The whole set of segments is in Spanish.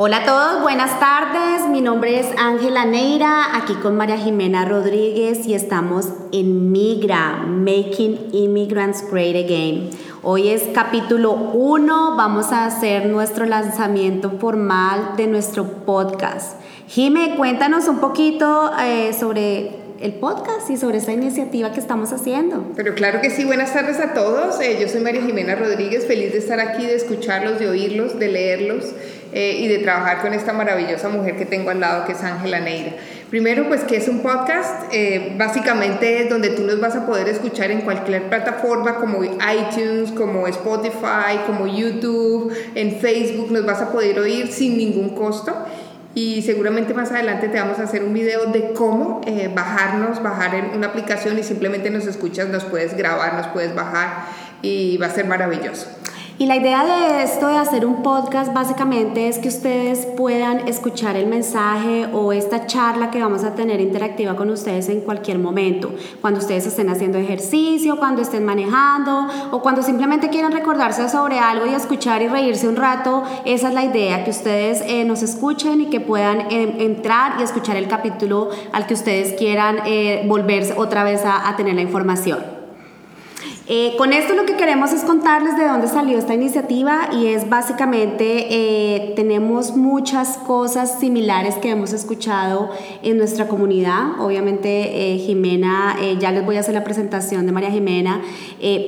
Hola a todos, buenas tardes. Mi nombre es Ángela Neira, aquí con María Jimena Rodríguez y estamos en Migra, Making Immigrants Great Again. Hoy es capítulo 1, vamos a hacer nuestro lanzamiento formal de nuestro podcast. Jime, cuéntanos un poquito eh, sobre el podcast y sobre esta iniciativa que estamos haciendo. Pero claro que sí, buenas tardes a todos. Eh, yo soy María Jimena Rodríguez, feliz de estar aquí, de escucharlos, de oírlos, de leerlos eh, y de trabajar con esta maravillosa mujer que tengo al lado, que es Ángela Neira. Primero, pues, que es un podcast? Eh, básicamente es donde tú nos vas a poder escuchar en cualquier plataforma como iTunes, como Spotify, como YouTube, en Facebook, nos vas a poder oír sin ningún costo y seguramente más adelante te vamos a hacer un video de cómo eh, bajarnos, bajar en una aplicación y simplemente nos escuchas, nos puedes grabar, nos puedes bajar y va a ser maravilloso. Y la idea de esto, de hacer un podcast, básicamente es que ustedes puedan escuchar el mensaje o esta charla que vamos a tener interactiva con ustedes en cualquier momento. Cuando ustedes estén haciendo ejercicio, cuando estén manejando o cuando simplemente quieran recordarse sobre algo y escuchar y reírse un rato. Esa es la idea, que ustedes eh, nos escuchen y que puedan eh, entrar y escuchar el capítulo al que ustedes quieran eh, volverse otra vez a tener la información. Eh, con esto lo que queremos es contarles de dónde salió esta iniciativa y es básicamente eh, tenemos muchas cosas similares que hemos escuchado en nuestra comunidad. Obviamente eh, Jimena, ya les voy a hacer la presentación de María Jimena,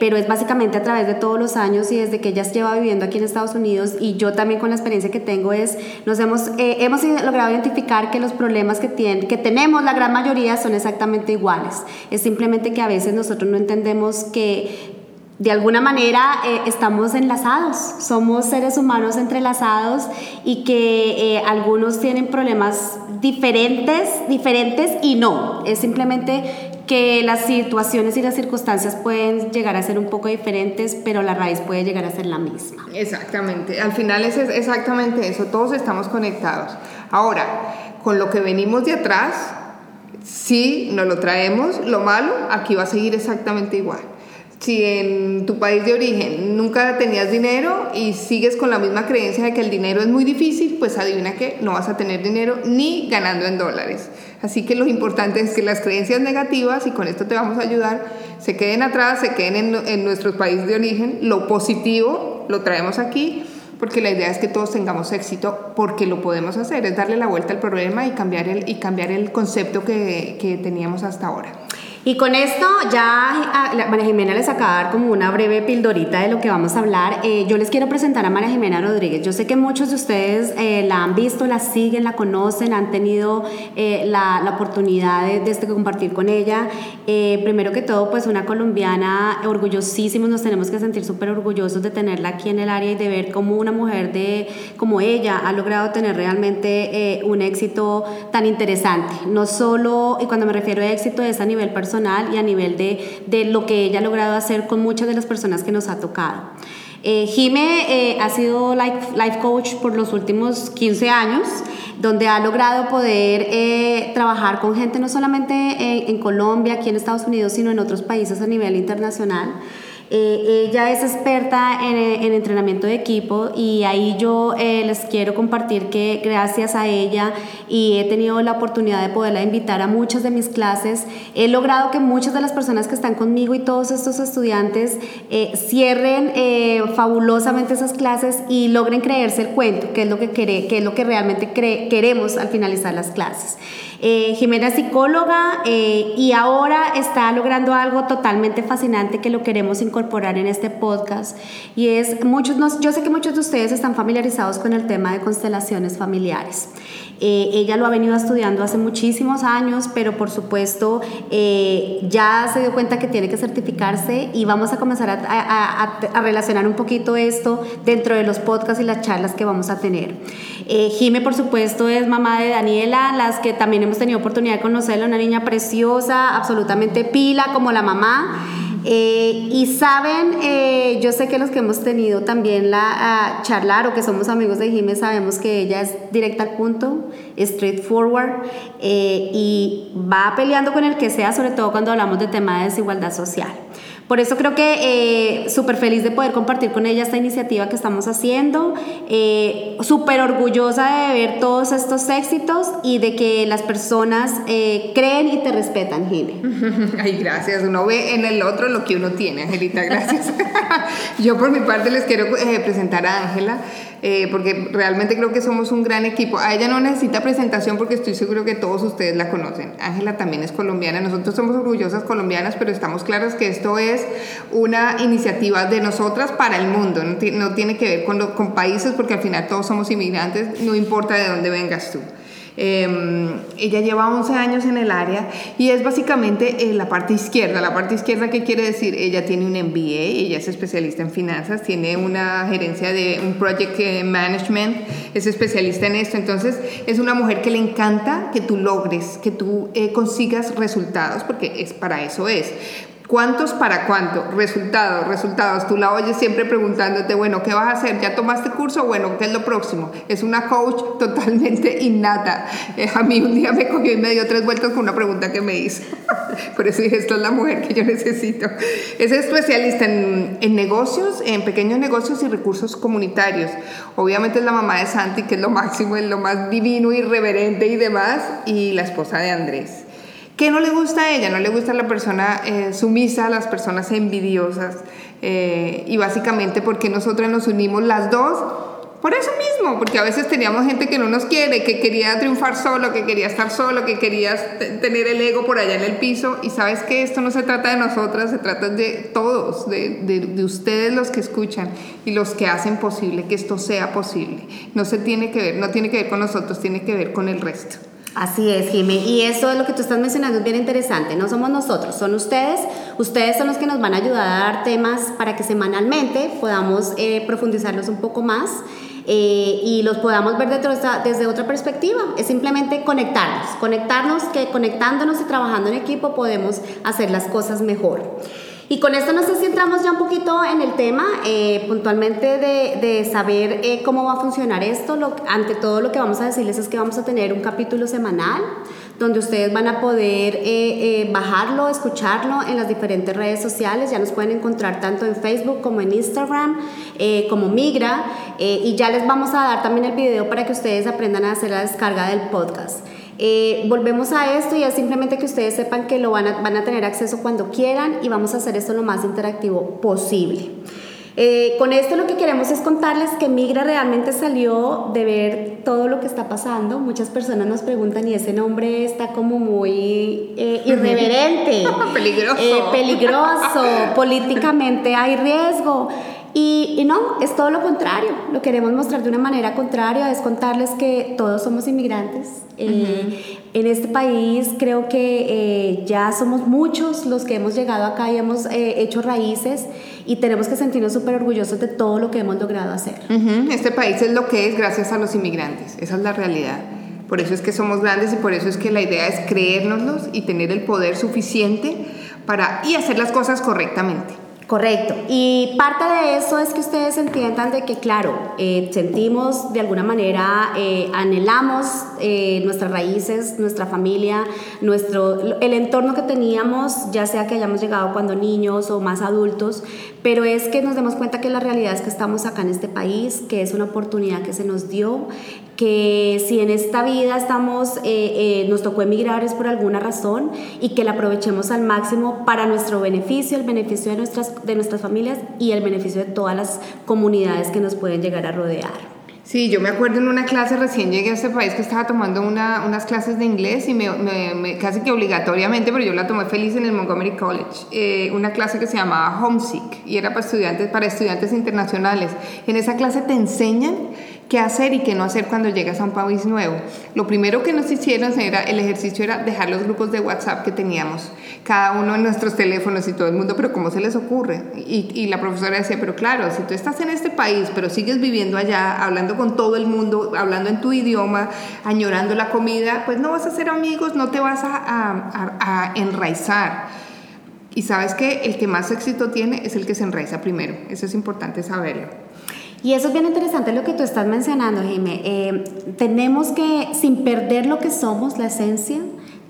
pero es básicamente a través de todos los años y desde que ella lleva viviendo aquí en Estados Unidos y yo también con la experiencia que tengo es, nos hemos, hemos logrado identificar que los problemas que, tienen, que tenemos, la gran mayoría, son exactamente iguales. Es simplemente que a veces nosotros no entendemos que de alguna manera eh, estamos enlazados, somos seres humanos entrelazados y que eh, algunos tienen problemas diferentes, diferentes y no, es simplemente que las situaciones y las circunstancias pueden llegar a ser un poco diferentes, pero la raíz puede llegar a ser la misma. Exactamente, al final es exactamente eso, todos estamos conectados. Ahora, con lo que venimos de atrás, si no lo traemos, lo malo, aquí va a seguir exactamente igual si en tu país de origen nunca tenías dinero y sigues con la misma creencia de que el dinero es muy difícil, pues adivina que no vas a tener dinero ni ganando en dólares. Así que lo importante es que las creencias negativas, y con esto te vamos a ayudar, se queden atrás, se queden en, en nuestros países de origen. Lo positivo lo traemos aquí porque la idea es que todos tengamos éxito porque lo podemos hacer, es darle la vuelta al problema y cambiar el, y cambiar el concepto que, que teníamos hasta ahora. Y con esto ya María Jimena les acaba de dar como una breve pildorita de lo que vamos a hablar. Eh, yo les quiero presentar a María Jimena Rodríguez. Yo sé que muchos de ustedes eh, la han visto, la siguen, la conocen, han tenido eh, la, la, oportunidad de, de, este, compartir con ella. primero que todo, pues una colombiana orgullosísimos, nos tenemos que sentir súper orgullosos de tenerla aquí en el área y de ver cómo una mujer de, como ella ha logrado tener realmente un éxito tan interesante. No solo, y cuando me refiero a éxito es a nivel personal, y a nivel de, de lo que ella ha logrado hacer con muchas de las personas que nos ha tocado. Eh, Jime eh, ha sido life, life, coach por los últimos 15 años, donde ha logrado poder eh, trabajar con gente no solamente en, en Colombia, aquí en Estados Unidos, sino en otros países a nivel internacional. Eh, ella es experta en, entrenamiento de equipo y ahí yo eh, les quiero compartir que gracias a ella y he tenido la oportunidad de poderla invitar a muchas de mis clases, he logrado que muchas de las personas que están conmigo y todos estos estudiantes eh, cierren fabulosamente esas clases y logren creerse el cuento, que es lo que, que es lo que realmente queremos al finalizar las clases. Eh, Jimena es psicóloga eh, y ahora está logrando algo totalmente fascinante que lo queremos incorporar en este podcast y es muchos yo sé que muchos de ustedes están familiarizados con el tema de constelaciones familiares. Eh, ella lo ha venido estudiando hace muchísimos años, pero por supuesto ya se dio cuenta que tiene que certificarse y vamos a comenzar a, a, relacionar un poquito esto dentro de los podcasts y las charlas que vamos a tener. Jime, por supuesto, es mamá de Daniela, las que también hemos tenido oportunidad de conocerla, una niña preciosa, absolutamente pila como la mamá. Eh, y saben, eh, yo sé que los que hemos tenido también la charlar o que somos amigos de Jiménez sabemos que ella es directa al punto, straightforward eh, y va peleando con el que sea, sobre todo cuando hablamos de tema de desigualdad social. Por eso creo que eh, súper feliz de poder compartir con ella esta iniciativa que estamos haciendo, eh, súper orgullosa de ver todos estos éxitos y de que las personas eh, creen y te respetan, Jimmy. Ay, gracias. Uno ve en el otro lo que uno tiene, Angelita, gracias. Yo por mi parte les quiero presentar a Ángela. Eh, porque realmente creo que somos un gran equipo. A ella no necesita presentación porque estoy seguro que todos ustedes la conocen. Ángela también es colombiana, nosotros somos orgullosas colombianas, pero estamos claros que esto es una iniciativa de nosotras para el mundo, no, tiene que ver con países porque al final todos somos inmigrantes, no importa de dónde vengas tú. Em, ella lleva 11 años en el área y es básicamente eh, la parte izquierda. La parte izquierda, ¿qué quiere decir? Ella tiene un MBA, ella es especialista en finanzas, tiene una gerencia de un project eh, management, es especialista en esto. Entonces, es una mujer que le encanta que tú logres, que tú eh, consigas resultados, porque es para eso es. ¿Cuántos para cuánto? Resultados, resultados. Tú la oyes siempre preguntándote, bueno, ¿qué vas a hacer? ¿Ya tomaste curso? Bueno, ¿qué es lo próximo? Es una coach totalmente innata. Eh, a mí un día me cogió y me dio tres vueltas con una pregunta que me hizo. Por eso dije, esto es la mujer que yo necesito. Es especialista en, en negocios, en pequeños negocios y recursos comunitarios. Obviamente es la mamá de Santi, que es lo máximo, es lo más divino, irreverente y demás, y la esposa de Andrés. ¿Qué no le gusta a ella? No le gusta la persona eh, sumisa, las personas envidiosas. Eh, y básicamente porque nosotras nos unimos las dos por eso mismo, porque a veces teníamos gente que no nos quiere, que quería triunfar solo, que quería estar solo, que quería tener el ego por allá en el piso. Y sabes que esto no se trata de nosotras, se trata de todos, de, de, de, ustedes los que escuchan y los que hacen posible que esto sea posible. No se tiene que ver, no tiene que ver con nosotros, tiene que ver con el resto. Así es, Jimé. Y eso es lo que tú estás mencionando es bien interesante. No somos nosotros, son ustedes. Ustedes son los que nos van a ayudar a dar temas para que semanalmente podamos eh, profundizarlos un poco más eh, y los podamos ver desde otra, desde otra perspectiva. Es simplemente conectarnos, conectarnos que conectándonos y trabajando en equipo podemos hacer las cosas mejor. Y con esto no sé si entramos ya un poquito en el tema, eh, puntualmente de, saber eh, cómo va a funcionar esto. Lo, ante todo lo que vamos a decirles es que vamos a tener un capítulo semanal donde ustedes van a poder eh, bajarlo, escucharlo en las diferentes redes sociales. Ya nos pueden encontrar tanto en Facebook como en Instagram, como Migra. y ya les vamos a dar también el video para que ustedes aprendan a hacer la descarga del podcast. Eh, volvemos a esto y es simplemente que ustedes sepan que lo van a, van a tener acceso cuando quieran y vamos a hacer esto lo más interactivo posible. Eh, con esto lo que queremos es contarles que Migra realmente salió de ver todo lo que está pasando. Muchas personas nos preguntan y ese nombre está como muy eh, irreverente, peligroso, peligroso, políticamente hay riesgo. Y, y, no, es todo lo contrario. Lo queremos mostrar de una manera contraria, es contarles que todos somos inmigrantes. Eh, en este país creo que eh, ya somos muchos los que hemos llegado acá y hemos eh, hecho raíces y tenemos que sentirnos súper orgullosos de todo lo que hemos logrado hacer. Este país es lo que es gracias a los inmigrantes, esa es la realidad. Por eso es que somos grandes y por eso es que la idea es creérnoslos y tener el poder suficiente para y hacer las cosas correctamente. Correcto. Y parte de eso es que ustedes entiendan de que, claro, eh, sentimos de alguna manera, eh, anhelamos eh, nuestras raíces, nuestra familia, nuestro, el entorno que teníamos, ya sea que hayamos llegado cuando niños o más adultos, pero es que nos demos cuenta que la realidad es que estamos acá en este país, que es una oportunidad que se nos dio, que si en esta vida estamos, eh, eh, nos tocó emigrar es por alguna razón y que la aprovechemos al máximo para nuestro beneficio, el beneficio de nuestras, de nuestras familias y el beneficio de todas las comunidades que nos pueden llegar a rodear. Sí, yo me acuerdo en una clase, recién llegué a este país que estaba tomando una, unas clases de inglés y me, me, casi que obligatoriamente, pero yo la tomé feliz en el Montgomery College, eh, una clase que se llamaba Homesick y era para estudiantes, para estudiantes internacionales. En esa clase te enseñan qué hacer y qué no hacer cuando llegas a un país nuevo. Lo primero que nos hicieron era, el ejercicio era dejar los grupos de WhatsApp que teníamos, cada uno en nuestros teléfonos y todo el mundo, pero ¿cómo se les ocurre? Y, y la profesora decía, pero claro, si tú estás en este país, pero sigues viviendo allá, hablando con todo el mundo, hablando en tu idioma, añorando la comida, pues no vas a ser amigos, no te vas a, a, a enraizar. Y sabes que el que más éxito tiene es el que se enraiza primero. Eso es importante saberlo. Y eso es bien interesante lo que tú estás mencionando, Jaime. Eh, tenemos que, sin perder lo que somos, la esencia,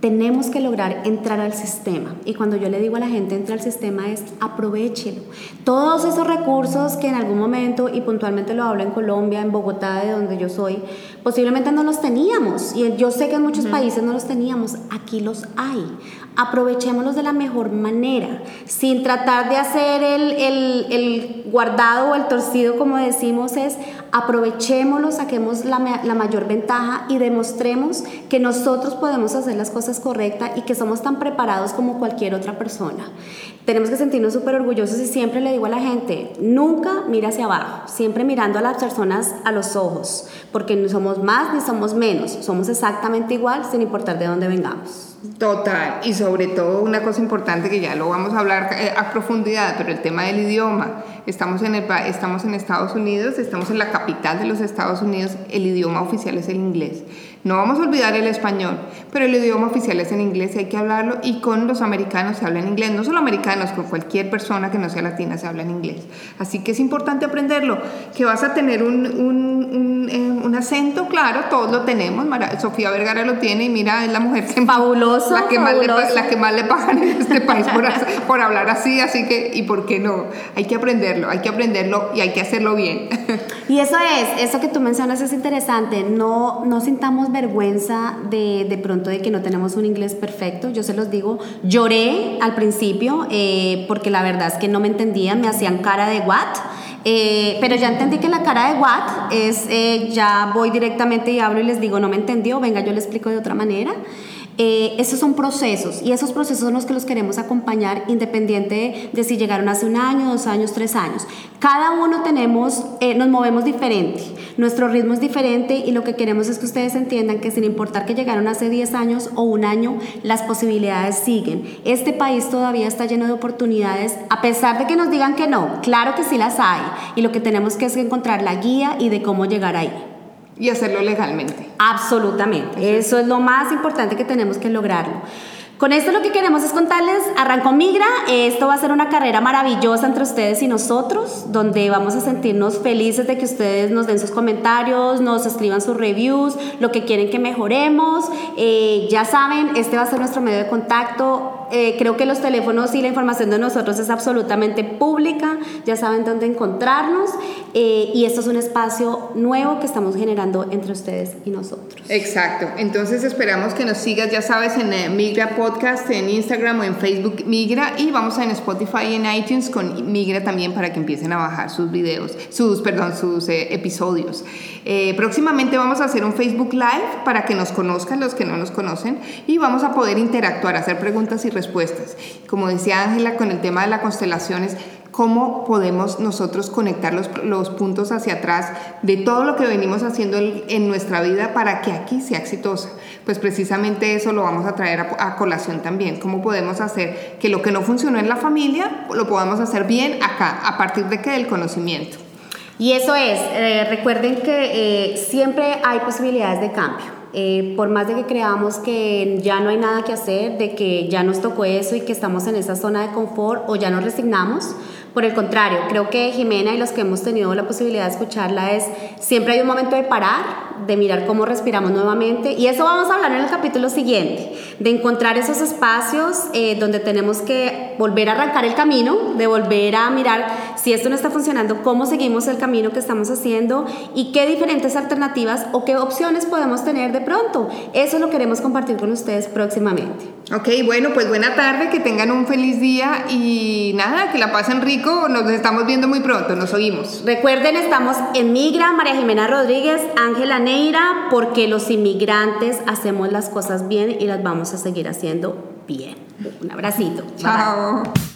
tenemos que lograr entrar al sistema. Y cuando yo le digo a la gente entra al sistema es aprovechelo. Todos esos recursos que en algún momento, y puntualmente lo hablo en Colombia, en Bogotá, de donde yo soy, posiblemente no los teníamos. Y yo sé que en muchos países no los teníamos. Aquí los hay. Aprovechémoslos de la mejor manera, sin tratar de hacer el, el, el guardado o el torcido, como decimos, es aprovechémoslo, saquemos la, la mayor ventaja y demostremos que nosotros podemos hacer las cosas correctas y que somos tan preparados como cualquier otra persona. Tenemos que sentirnos súper orgullosos y siempre le digo a la gente, nunca mira hacia abajo, siempre mirando a las personas a los ojos, porque no somos más ni somos menos, somos exactamente igual sin importar de dónde vengamos. Total, y sobre todo una cosa importante que ya lo vamos a hablar eh, a profundidad, pero el tema del idioma. Estamos en, el, estamos en Estados Unidos, estamos en la capital de los Estados Unidos, el idioma oficial es el inglés. No vamos a olvidar el español, pero el idioma oficial es en inglés y hay que hablarlo y con los americanos se habla en inglés, no solo americanos, con cualquier persona que no sea latina se habla en inglés. Así que es importante aprenderlo, que vas a tener un, un, un, un acento, claro, todos lo tenemos, Sofía Vergara lo tiene y mira, es la mujer que fabuloso, la que, fabuloso. Más, le, la que más le pagan en este país por, por hablar así, así que, ¿y por qué no? Hay que aprenderlo, hay que aprenderlo y hay que hacerlo bien. Y eso es, eso que tú mencionas es interesante, no, no sintamos vergüenza de, de pronto de que no tenemos un inglés perfecto, yo se los digo, lloré al principio eh, porque la verdad es que no me entendían, me hacían cara de what, eh, pero ya entendí que la cara de what es, eh, ya voy directamente y hablo y les digo, no me entendió, venga, yo le explico de otra manera. Eh, esos son procesos y esos procesos son los que los queremos acompañar independiente de si llegaron hace un año, dos años, tres años. Cada uno tenemos, eh, nos movemos diferente, nuestro ritmo es diferente y lo que queremos es que ustedes entiendan que sin importar que llegaron hace 10 años o un año, las posibilidades siguen. Este país todavía está lleno de oportunidades, a pesar de que nos digan que no, claro que sí las hay y lo que tenemos que es encontrar la guía y de cómo llegar ahí. Y hacerlo legalmente. Absolutamente. Eso es lo más importante que tenemos que lograrlo. Con esto lo que queremos es contarles, arrancó Migra, esto va a ser una carrera maravillosa entre ustedes y nosotros, donde vamos a sentirnos felices de que ustedes nos den sus comentarios, nos escriban sus reviews, lo que quieren que mejoremos. Eh, ya saben, este va a ser nuestro medio de contacto. Eh, creo que los teléfonos y la información de nosotros es absolutamente pública, ya saben dónde encontrarnos eh, y esto es un espacio nuevo que estamos generando entre ustedes y nosotros. Exacto, entonces esperamos que nos sigas, ya sabes, en eh, Migra Podcast, en Instagram o en Facebook Migra y vamos en Spotify y en iTunes con Migra también para que empiecen a bajar sus videos, sus, perdón, sus episodios. próximamente vamos a hacer un Facebook Live para que nos conozcan los que no nos conocen y vamos a poder interactuar, hacer preguntas y respuestas. Como decía Ángela con el tema de las constelaciones, cómo podemos nosotros conectar los, los, puntos hacia atrás de todo lo que venimos haciendo en nuestra vida para que aquí sea exitosa. Pues precisamente eso lo vamos a traer a, a, colación también. ¿Cómo podemos hacer que lo que no funcionó en la familia lo podamos hacer bien acá, a partir de que del conocimiento? Y eso es, eh, recuerden que eh, siempre hay posibilidades de cambio. Eh, por más de que creamos que ya no hay nada que hacer, de que ya nos tocó eso y que estamos en esa zona de confort o ya nos resignamos, por el contrario, creo que Jimena y los que hemos tenido la posibilidad de escucharla es, siempre hay un momento de parar, de mirar cómo respiramos nuevamente y eso vamos a hablar en el capítulo siguiente, de encontrar esos espacios eh, donde tenemos que volver a arrancar el camino, de volver a mirar si esto no está funcionando, cómo seguimos el camino que estamos haciendo y qué diferentes alternativas o qué opciones podemos tener de pronto. Eso lo queremos compartir con ustedes próximamente. Ok, bueno, pues buena tarde, que tengan un feliz día y nada, que la pasen rico nos estamos viendo muy pronto, nos oímos. Recuerden, estamos en Migra, María Jimena Rodríguez, Ángela Neira, porque los inmigrantes hacemos las cosas bien y las vamos a seguir haciendo bien. Un abracito. Chao. Bye bye.